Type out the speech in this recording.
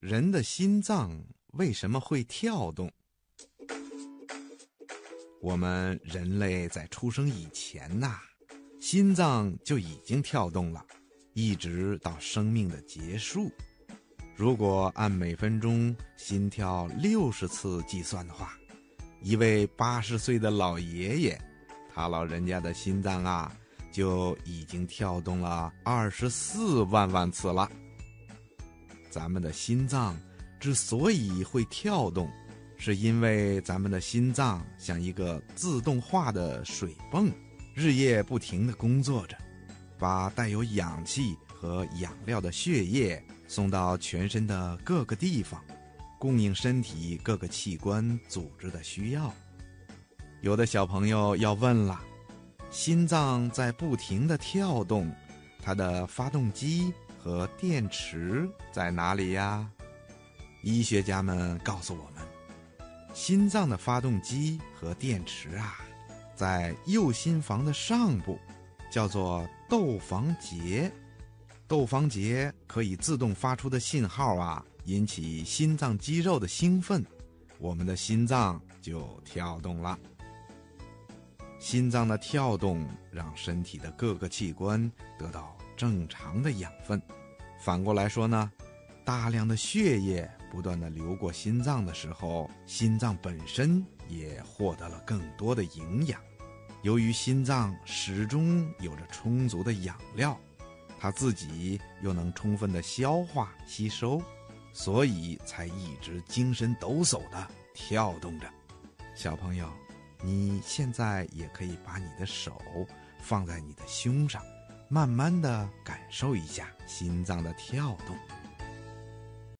人的心脏为什么会跳动？我们人类在出生以前呐，心脏就已经跳动了，一直到生命的结束。如果按每分钟心跳六十次计算的话，一位八十岁的老爷爷，他老人家的心脏啊，就已经跳动了二十四万万次了。咱们的心脏之所以会跳动，是因为咱们的心脏像一个自动化的水泵，日夜不停地工作着，把带有氧气和养料的血液。送到全身的各个地方，供应身体各个器官组织的需要。有的小朋友要问了：心脏在不停的跳动，它的发动机和电池在哪里呀？医学家们告诉我们，心脏的发动机和电池啊，在右心房的上部，叫做窦房结。窦房结可以自动发出的信号啊，引起心脏肌肉的兴奋，我们的心脏就跳动了。心脏的跳动让身体的各个器官得到正常的养分，反过来说呢，大量的血液不断的流过心脏的时候，心脏本身也获得了更多的营养。由于心脏始终有着充足的养料。他自己又能充分的消化吸收，所以才一直精神抖擞的跳动着。小朋友，你现在也可以把你的手放在你的胸上，慢慢的感受一下心脏的跳动。